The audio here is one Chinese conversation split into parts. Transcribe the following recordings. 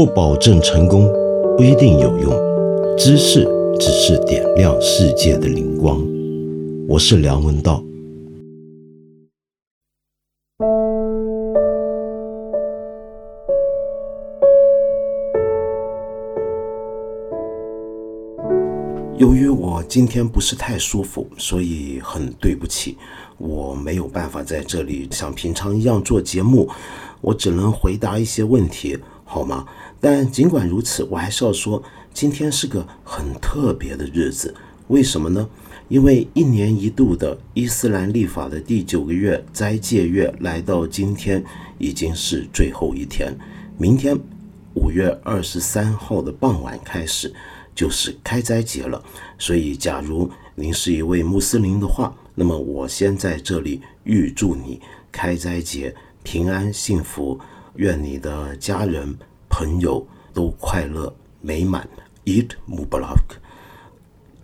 不保证成功，不一定有用。知识只是点亮世界的灵光。我是梁文道。由于我今天不是太舒服，所以很对不起，我没有办法在这里像平常一样做节目，我只能回答一些问题，好吗？但尽管如此，我还是要说，今天是个很特别的日子。为什么呢？因为一年一度的伊斯兰历法的第九个月斋戒月来到今天，已经是最后一天。明天五月二十三号的傍晚开始。就是开斋节了，所以假如您是一位穆斯林的话，那么我先在这里预祝你开斋节平安幸福，愿你的家人朋友都快乐美满。Eat Mubarak。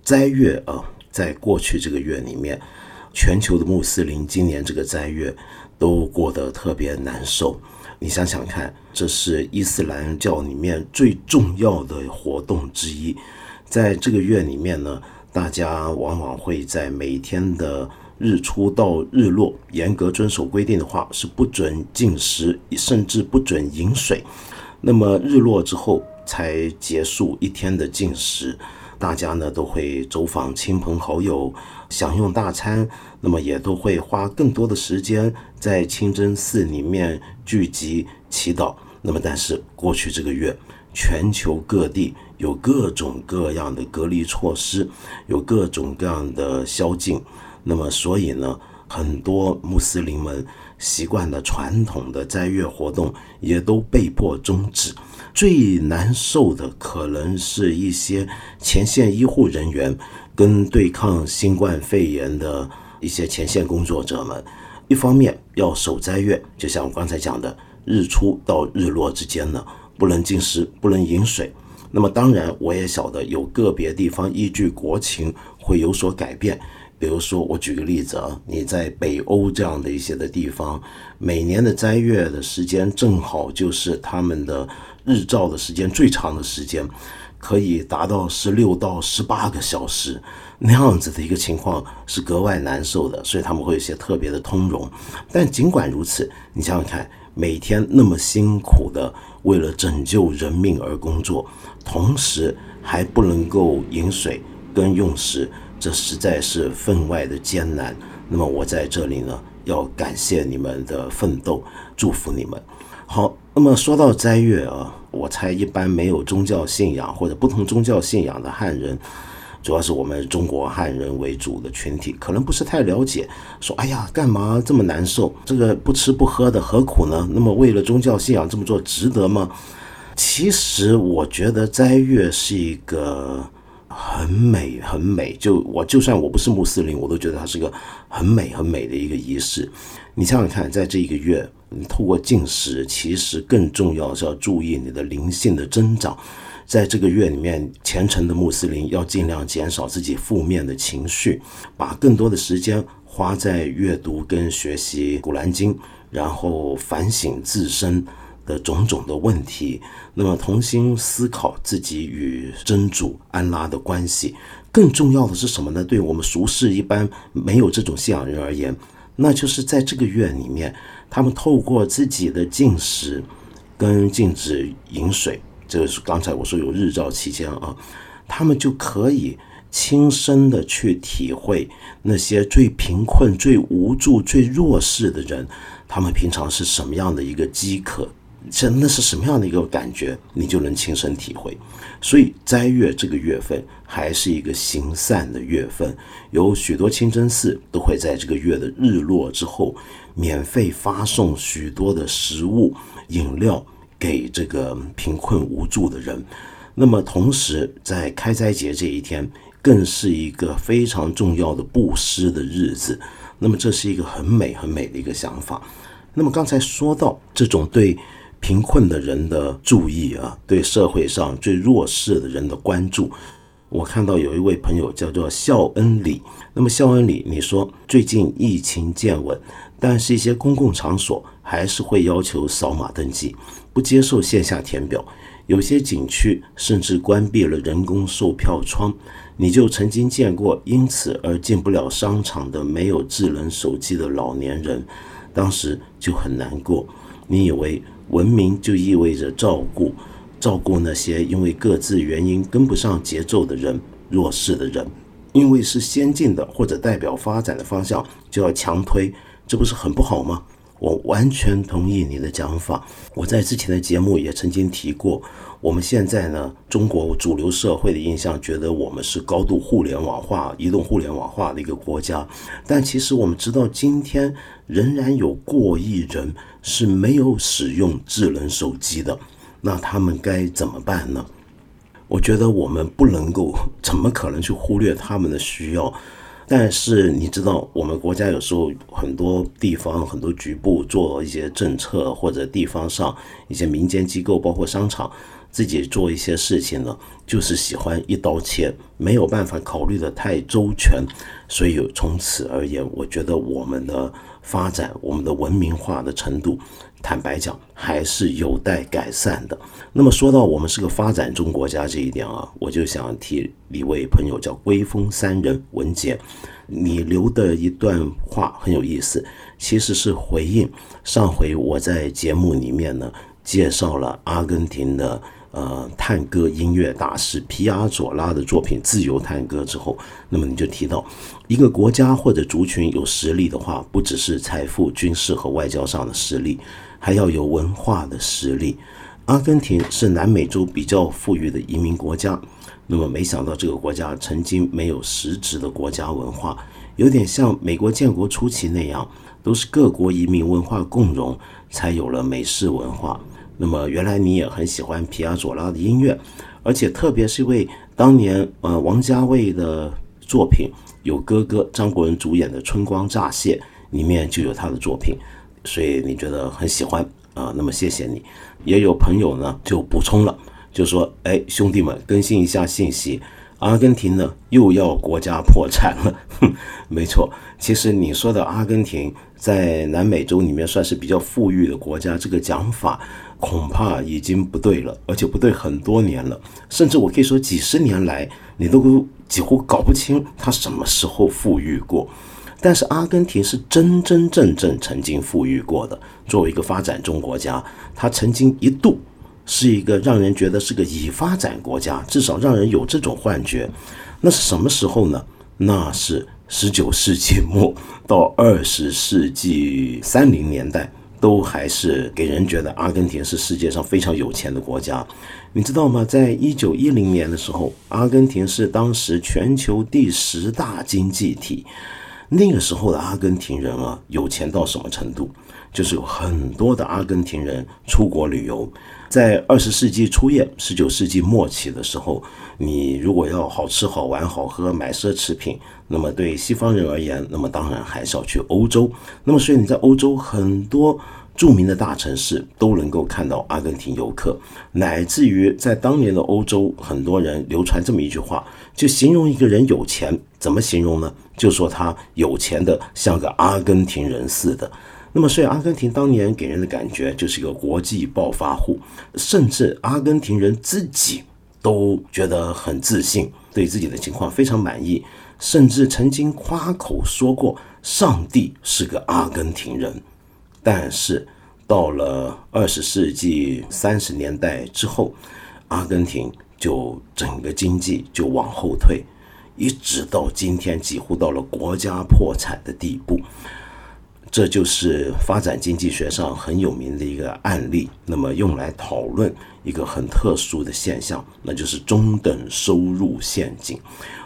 斋月啊，在过去这个月里面，全球的穆斯林今年这个斋月都过得特别难受。你想想看，这是伊斯兰教里面最重要的活动之一。在这个月里面呢，大家往往会在每天的日出到日落，严格遵守规定的话，是不准进食，甚至不准饮水。那么日落之后才结束一天的进食。大家呢都会走访亲朋好友，享用大餐，那么也都会花更多的时间在清真寺里面聚集祈祷。那么，但是过去这个月，全球各地有各种各样的隔离措施，有各种各样的宵禁，那么所以呢，很多穆斯林们习惯的传统的斋月活动也都被迫终止。最难受的可能是一些前线医护人员跟对抗新冠肺炎的一些前线工作者们，一方面要守斋月，就像我刚才讲的，日出到日落之间呢，不能进食，不能饮水。那么当然，我也晓得有个别地方依据国情会有所改变。比如说，我举个例子啊，你在北欧这样的一些的地方，每年的斋月的时间正好就是他们的。日照的时间最长的时间，可以达到十六到十八个小时，那样子的一个情况是格外难受的，所以他们会有些特别的通融。但尽管如此，你想想看，每天那么辛苦的为了拯救人命而工作，同时还不能够饮水跟用食，这实在是分外的艰难。那么我在这里呢，要感谢你们的奋斗，祝福你们。好，那么说到斋月啊，我猜一般没有宗教信仰或者不同宗教信仰的汉人，主要是我们中国汉人为主的群体，可能不是太了解。说，哎呀，干嘛这么难受？这个不吃不喝的何苦呢？那么为了宗教信仰这么做值得吗？其实我觉得斋月是一个很美很美，就我就算我不是穆斯林，我都觉得它是个很美很美的一个仪式。你想想看，在这一个月。你透过进食，其实更重要是要注意你的灵性的增长。在这个月里面，虔诚的穆斯林要尽量减少自己负面的情绪，把更多的时间花在阅读跟学习古兰经，然后反省自身的种种的问题。那么，重新思考自己与真主安拉的关系。更重要的是什么呢？对我们俗世一般没有这种信仰人而言，那就是在这个月里面。他们透过自己的进食跟禁止饮水，这是刚才我说有日照期间啊，他们就可以亲身的去体会那些最贫困、最无助、最弱势的人，他们平常是什么样的一个饥渴。真的是什么样的一个感觉，你就能亲身体会。所以斋月这个月份还是一个行善的月份，有许多清真寺都会在这个月的日落之后，免费发送许多的食物、饮料给这个贫困无助的人。那么同时，在开斋节这一天，更是一个非常重要的布施的日子。那么这是一个很美很美的一个想法。那么刚才说到这种对。贫困的人的注意啊，对社会上最弱势的人的关注。我看到有一位朋友叫做孝恩里，那么孝恩里，你说最近疫情渐稳，但是一些公共场所还是会要求扫码登记，不接受线下填表，有些景区甚至关闭了人工售票窗。你就曾经见过因此而进不了商场的没有智能手机的老年人，当时就很难过。你以为文明就意味着照顾，照顾那些因为各自原因跟不上节奏的人、弱势的人，因为是先进的或者代表发展的方向，就要强推，这不是很不好吗？我完全同意你的讲法。我在之前的节目也曾经提过，我们现在呢，中国主流社会的印象觉得我们是高度互联网化、移动互联网化的一个国家，但其实我们知道，今天仍然有过亿人是没有使用智能手机的，那他们该怎么办呢？我觉得我们不能够，怎么可能去忽略他们的需要？但是你知道，我们国家有时候很多地方、很多局部做一些政策，或者地方上一些民间机构，包括商场，自己做一些事情呢，就是喜欢一刀切，没有办法考虑的太周全。所以从此而言，我觉得我们的发展，我们的文明化的程度。坦白讲，还是有待改善的。那么说到我们是个发展中国家这一点啊，我就想提一位朋友叫归风三人文杰，你留的一段话很有意思，其实是回应上回我在节目里面呢介绍了阿根廷的呃探戈音乐大师皮亚佐拉的作品《自由探戈》之后，那么你就提到一个国家或者族群有实力的话，不只是财富、军事和外交上的实力。还要有文化的实力。阿根廷是南美洲比较富裕的移民国家，那么没想到这个国家曾经没有实质的国家文化，有点像美国建国初期那样，都是各国移民文化共融，才有了美式文化。那么原来你也很喜欢皮亚佐拉的音乐，而且特别是因为当年呃王家卫的作品有哥哥张国荣主演的《春光乍泄》，里面就有他的作品。所以你觉得很喜欢啊？那么谢谢你。也有朋友呢就补充了，就说：“哎，兄弟们，更新一下信息，阿根廷呢又要国家破产了。”没错，其实你说的阿根廷在南美洲里面算是比较富裕的国家，这个讲法恐怕已经不对了，而且不对很多年了，甚至我可以说几十年来你都几乎搞不清他什么时候富裕过。但是阿根廷是真真正正曾经富裕过的。作为一个发展中国家，它曾经一度是一个让人觉得是个已发展国家，至少让人有这种幻觉。那是什么时候呢？那是十九世纪末到二十世纪三零年代，都还是给人觉得阿根廷是世界上非常有钱的国家。你知道吗？在一九一零年的时候，阿根廷是当时全球第十大经济体。那个时候的阿根廷人啊，有钱到什么程度？就是有很多的阿根廷人出国旅游。在二十世纪初叶、十九世纪末期的时候，你如果要好吃、好玩、好喝、买奢侈品，那么对西方人而言，那么当然还是要去欧洲。那么所以你在欧洲很多。著名的大城市都能够看到阿根廷游客，乃至于在当年的欧洲，很多人流传这么一句话，就形容一个人有钱，怎么形容呢？就说他有钱的像个阿根廷人似的。那么，所以阿根廷当年给人的感觉就是一个国际暴发户，甚至阿根廷人自己都觉得很自信，对自己的情况非常满意，甚至曾经夸口说过：“上帝是个阿根廷人。”但是，到了二十世纪三十年代之后，阿根廷就整个经济就往后退，一直到今天几乎到了国家破产的地步。这就是发展经济学上很有名的一个案例。那么用来讨论一个很特殊的现象，那就是中等收入陷阱。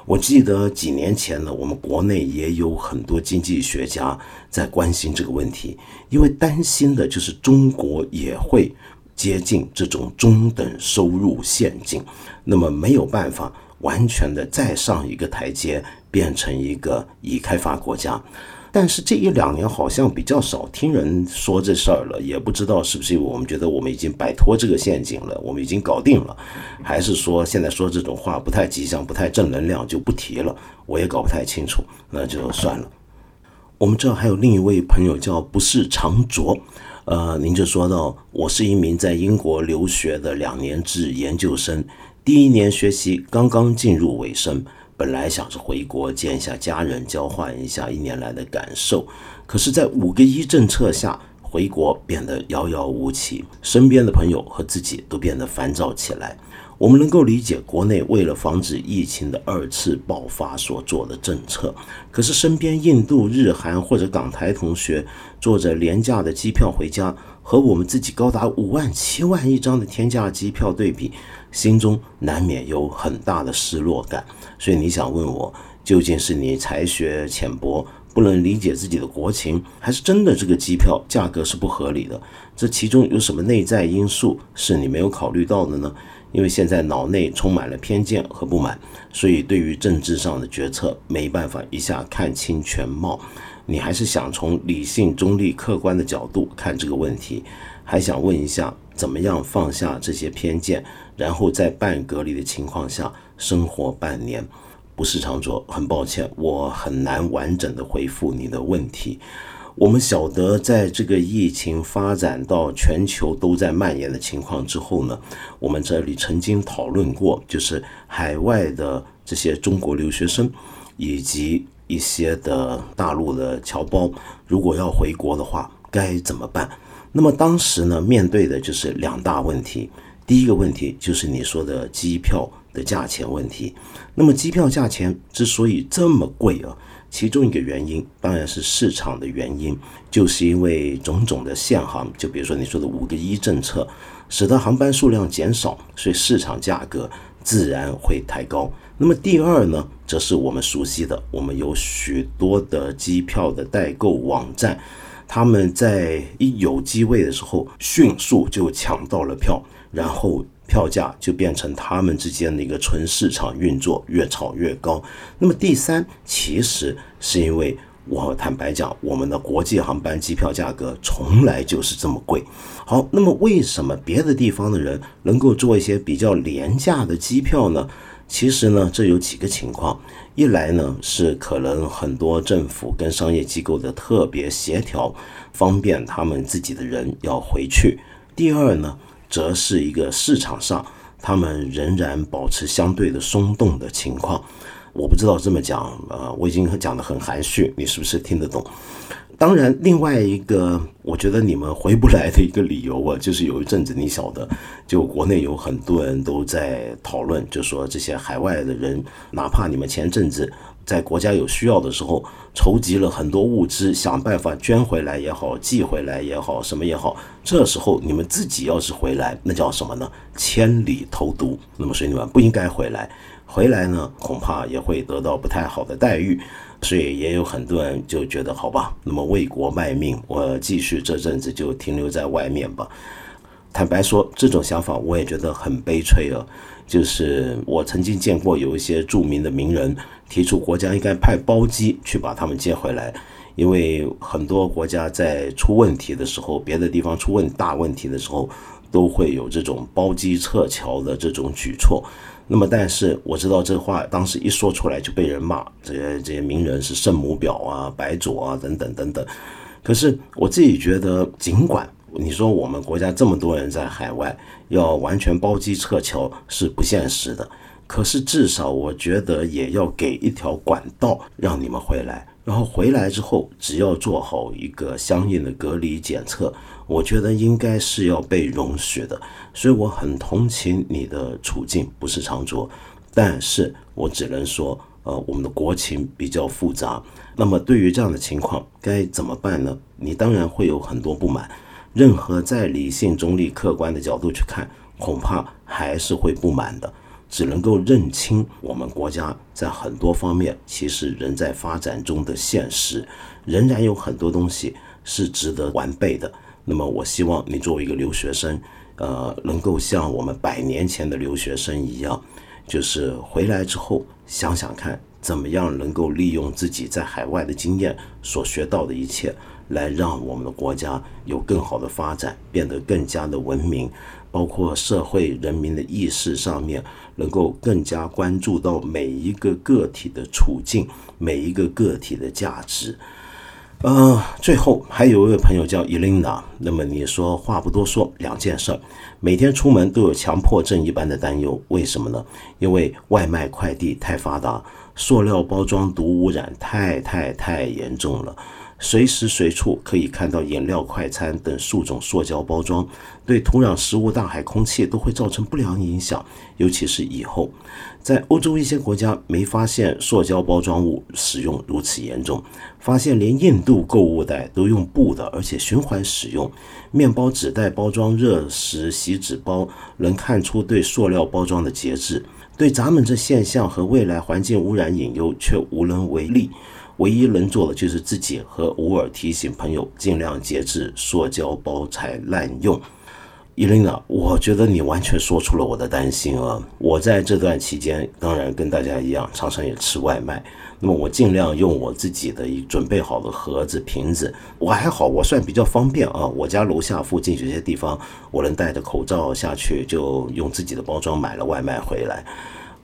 我记得几年前呢，我们国内也有很多经济学家在关心这个问题，因为担心的就是中国也会接近这种中等收入陷阱，那么没有办法完全的再上一个台阶，变成一个已开发国家。但是这一两年好像比较少听人说这事儿了，也不知道是不是因为我们觉得我们已经摆脱这个陷阱了，我们已经搞定了，还是说现在说这种话不太吉祥、不太正能量就不提了，我也搞不太清楚，那就算了。我们这儿还有另一位朋友叫不是长卓，呃，您就说到，我是一名在英国留学的两年制研究生，第一年学习刚刚进入尾声，本来想着回国见一下家人，交换一下一年来的感受，可是，在五个一政策下，回国变得遥遥无期，身边的朋友和自己都变得烦躁起来。我们能够理解国内为了防止疫情的二次爆发所做的政策，可是身边印度、日韩或者港台同学坐着廉价的机票回家，和我们自己高达五万、七万一张的天价机票对比，心中难免有很大的失落感。所以你想问我，究竟是你才学浅薄，不能理解自己的国情，还是真的这个机票价格是不合理的？这其中有什么内在因素是你没有考虑到的呢？因为现在脑内充满了偏见和不满，所以对于政治上的决策没办法一下看清全貌。你还是想从理性、中立、客观的角度看这个问题，还想问一下，怎么样放下这些偏见，然后在半隔离的情况下生活半年？不是常说，很抱歉，我很难完整的回复你的问题。我们晓得，在这个疫情发展到全球都在蔓延的情况之后呢，我们这里曾经讨论过，就是海外的这些中国留学生，以及一些的大陆的侨胞，如果要回国的话，该怎么办？那么当时呢，面对的就是两大问题。第一个问题就是你说的机票的价钱问题。那么机票价钱之所以这么贵啊。其中一个原因当然是市场的原因，就是因为种种的限航，就比如说你说的五个一政策，使得航班数量减少，所以市场价格自然会抬高。那么第二呢，则是我们熟悉的，我们有许多的机票的代购网站，他们在一有机位的时候，迅速就抢到了票，然后。票价就变成他们之间的一个纯市场运作，越炒越高。那么第三，其实是因为我坦白讲，我们的国际航班机票价格从来就是这么贵。好，那么为什么别的地方的人能够做一些比较廉价的机票呢？其实呢，这有几个情况：一来呢，是可能很多政府跟商业机构的特别协调，方便他们自己的人要回去；第二呢。则是一个市场上，他们仍然保持相对的松动的情况。我不知道这么讲，呃，我已经讲得很含蓄，你是不是听得懂？当然，另外一个，我觉得你们回不来的一个理由啊，就是有一阵子你晓得，就国内有很多人都在讨论，就说这些海外的人，哪怕你们前阵子。在国家有需要的时候，筹集了很多物资，想办法捐回来也好，寄回来也好，什么也好。这时候你们自己要是回来，那叫什么呢？千里投毒。那么，所以你们不应该回来。回来呢，恐怕也会得到不太好的待遇。所以也有很多人就觉得，好吧，那么为国卖命，我继续这阵子就停留在外面吧。坦白说，这种想法我也觉得很悲催啊。就是我曾经见过有一些著名的名人提出，国家应该派包机去把他们接回来，因为很多国家在出问题的时候，别的地方出问大问题的时候，都会有这种包机撤侨的这种举措。那么，但是我知道这话当时一说出来就被人骂，这些这些名人是圣母婊啊、白左啊等等等等。可是我自己觉得，尽管。你说我们国家这么多人在海外，要完全包机撤侨是不现实的。可是至少我觉得也要给一条管道让你们回来，然后回来之后只要做好一个相应的隔离检测，我觉得应该是要被容许的。所以我很同情你的处境，不是常卓，但是我只能说，呃，我们的国情比较复杂。那么对于这样的情况该怎么办呢？你当然会有很多不满。任何在理性、中立、客观的角度去看，恐怕还是会不满的。只能够认清我们国家在很多方面其实仍在发展中的现实，仍然有很多东西是值得完备的。那么，我希望你作为一个留学生，呃，能够像我们百年前的留学生一样，就是回来之后想想看，怎么样能够利用自己在海外的经验所学到的一切。来让我们的国家有更好的发展，变得更加的文明，包括社会人民的意识上面，能够更加关注到每一个个体的处境，每一个个体的价值。呃，最后还有一位朋友叫伊琳娜，那么你说话不多说，两件事儿，每天出门都有强迫症一般的担忧，为什么呢？因为外卖快递太发达，塑料包装毒污染太太太严重了。随时随处可以看到饮料、快餐等数种塑胶包装，对土壤、食物、大海、空气都会造成不良影响。尤其是以后，在欧洲一些国家没发现塑胶包装物使用如此严重，发现连印度购物袋都用布的，而且循环使用，面包纸袋包装热食、锡纸包，能看出对塑料包装的节制。对咱们这现象和未来环境污染隐忧却无能为力。唯一能做的就是自己和偶尔提醒朋友尽量节制塑胶包材滥用。伊琳娜，我觉得你完全说出了我的担心啊！我在这段期间，当然跟大家一样，常常也吃外卖。那么我尽量用我自己的一准备好的盒子、瓶子。我还好，我算比较方便啊。我家楼下附近有些地方，我能戴着口罩下去，就用自己的包装买了外卖回来。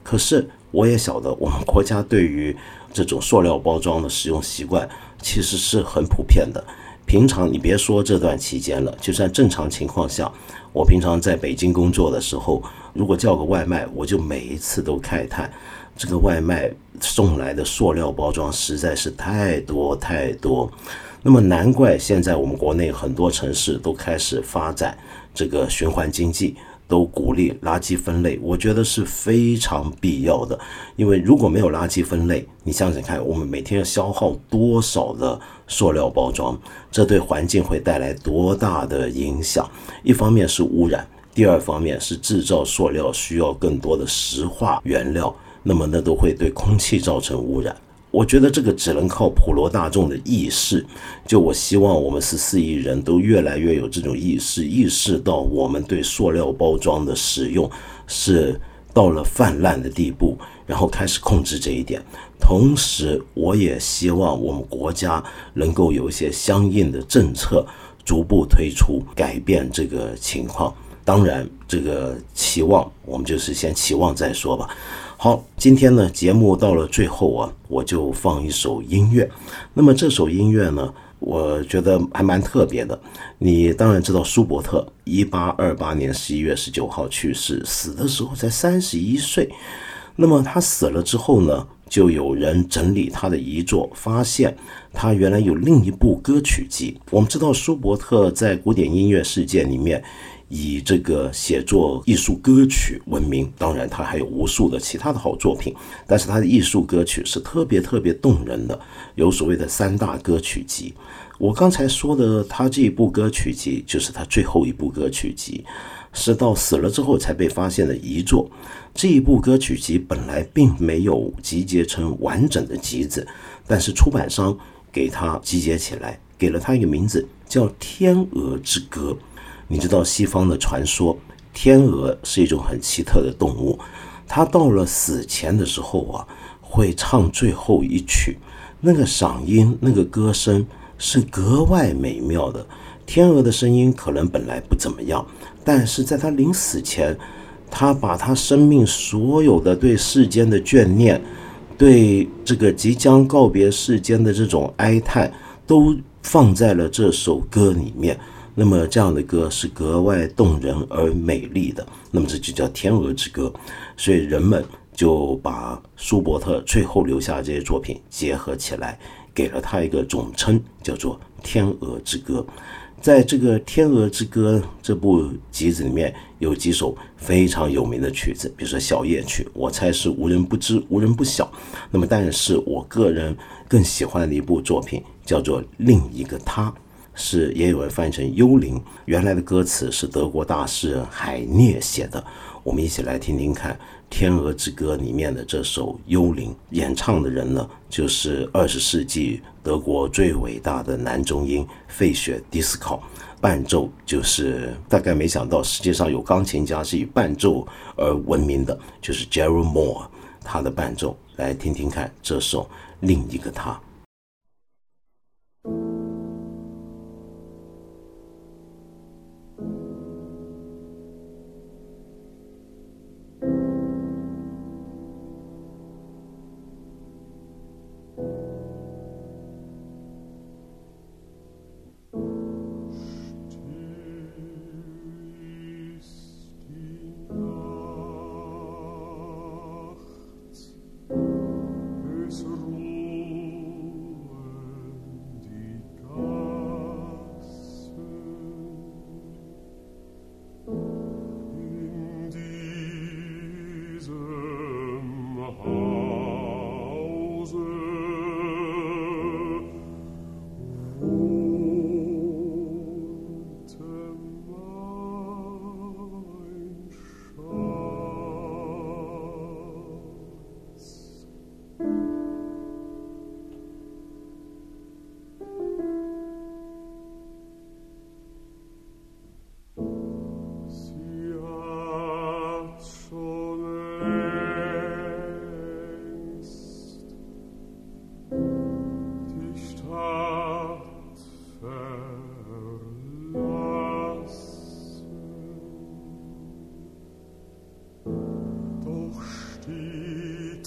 可是我也晓得，我们国家对于这种塑料包装的使用习惯其实是很普遍的。平常你别说这段期间了，就算正常情况下，我平常在北京工作的时候，如果叫个外卖，我就每一次都慨叹，这个外卖送来的塑料包装实在是太多太多。那么难怪现在我们国内很多城市都开始发展这个循环经济。都鼓励垃圾分类，我觉得是非常必要的。因为如果没有垃圾分类，你想想看，我们每天要消耗多少的塑料包装，这对环境会带来多大的影响？一方面是污染，第二方面是制造塑料需要更多的石化原料，那么那都会对空气造成污染。我觉得这个只能靠普罗大众的意识。就我希望我们十四亿人都越来越有这种意识，意识到我们对塑料包装的使用是到了泛滥的地步，然后开始控制这一点。同时，我也希望我们国家能够有一些相应的政策逐步推出，改变这个情况。当然，这个期望我们就是先期望再说吧。好，今天呢，节目到了最后啊，我就放一首音乐。那么这首音乐呢，我觉得还蛮特别的。你当然知道，舒伯特一八二八年十一月十九号去世，死的时候才三十一岁。那么他死了之后呢，就有人整理他的遗作，发现他原来有另一部歌曲集。我们知道，舒伯特在古典音乐世界里面。以这个写作艺术歌曲闻名，当然他还有无数的其他的好作品，但是他的艺术歌曲是特别特别动人的，有所谓的三大歌曲集。我刚才说的他这一部歌曲集，就是他最后一部歌曲集，是到死了之后才被发现的遗作。这一部歌曲集本来并没有集结成完整的集子，但是出版商给他集结起来，给了他一个名字，叫《天鹅之歌》。你知道西方的传说，天鹅是一种很奇特的动物，它到了死前的时候啊，会唱最后一曲，那个嗓音、那个歌声是格外美妙的。天鹅的声音可能本来不怎么样，但是在它临死前，它把它生命所有的对世间的眷念，对这个即将告别世间的这种哀叹，都放在了这首歌里面。那么这样的歌是格外动人而美丽的，那么这就叫《天鹅之歌》，所以人们就把舒伯特最后留下这些作品结合起来，给了他一个总称，叫做《天鹅之歌》。在这个《天鹅之歌》这部集子里面，有几首非常有名的曲子，比如说《小夜曲》，我猜是无人不知、无人不晓。那么，但是我个人更喜欢的一部作品叫做《另一个他》。是，也有人翻译成《幽灵》。原来的歌词是德国大诗人海涅写的。我们一起来听听看《天鹅之歌》里面的这首《幽灵》。演唱的人呢，就是二十世纪德国最伟大的男中音费雪迪斯考。伴奏就是大概没想到世界上有钢琴家是以伴奏而闻名的，就是 Gerald Moore，他的伴奏。来听听看这首《另一个他》。Jesus.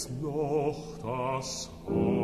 noch das Haar.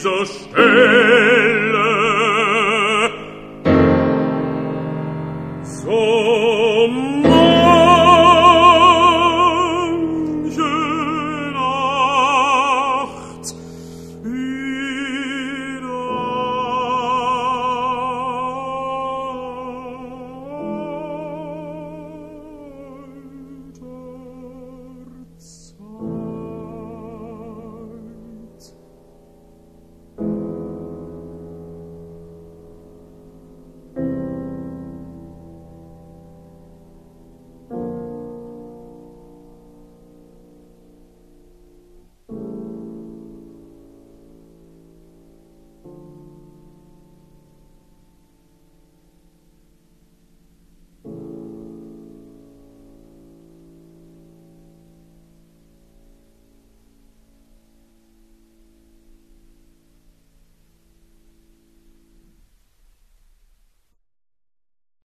Dieser eh. Stelle?